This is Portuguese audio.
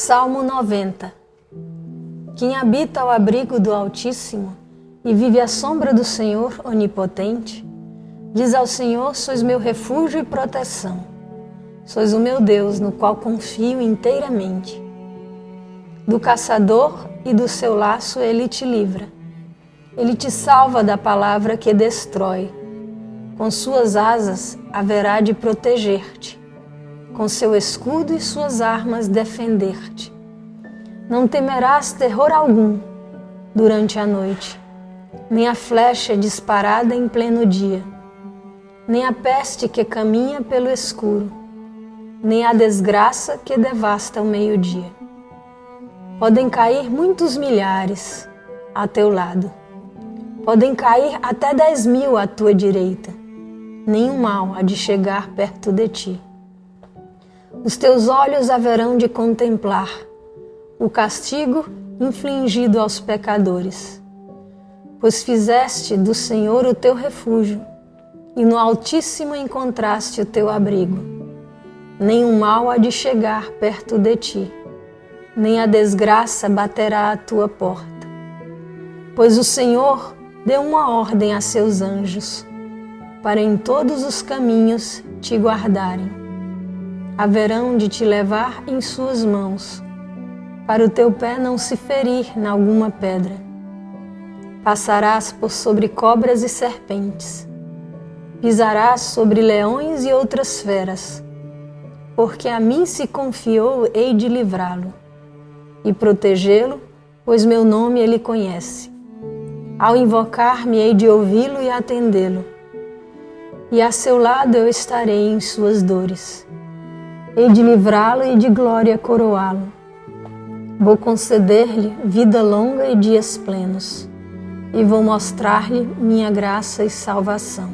Salmo 90 Quem habita ao abrigo do Altíssimo e vive à sombra do Senhor Onipotente, diz ao Senhor: Sois meu refúgio e proteção. Sois o meu Deus, no qual confio inteiramente. Do caçador e do seu laço ele te livra. Ele te salva da palavra que destrói. Com suas asas haverá de proteger-te com seu escudo e suas armas defender-te. Não temerás terror algum durante a noite, nem a flecha disparada em pleno dia, nem a peste que caminha pelo escuro, nem a desgraça que devasta o meio-dia. Podem cair muitos milhares a teu lado, podem cair até dez mil à tua direita, nenhum mal há de chegar perto de ti os teus olhos haverão de contemplar o castigo infligido aos pecadores, pois fizeste do Senhor o teu refúgio e no Altíssimo encontraste o teu abrigo. Nenhum mal há de chegar perto de ti, nem a desgraça baterá à tua porta. Pois o Senhor deu uma ordem a seus anjos, para em todos os caminhos te guardarem haverão de te levar em suas mãos, para o teu pé não se ferir em alguma pedra. Passarás por sobre cobras e serpentes, pisarás sobre leões e outras feras, porque a mim se confiou, hei de livrá-lo e protegê-lo, pois meu nome ele conhece. Ao invocar-me, hei de ouvi-lo e atendê-lo, e a seu lado eu estarei em suas dores hei de livrá-lo e de glória coroá-lo. Vou conceder-lhe vida longa e dias plenos, e vou mostrar-lhe minha graça e salvação.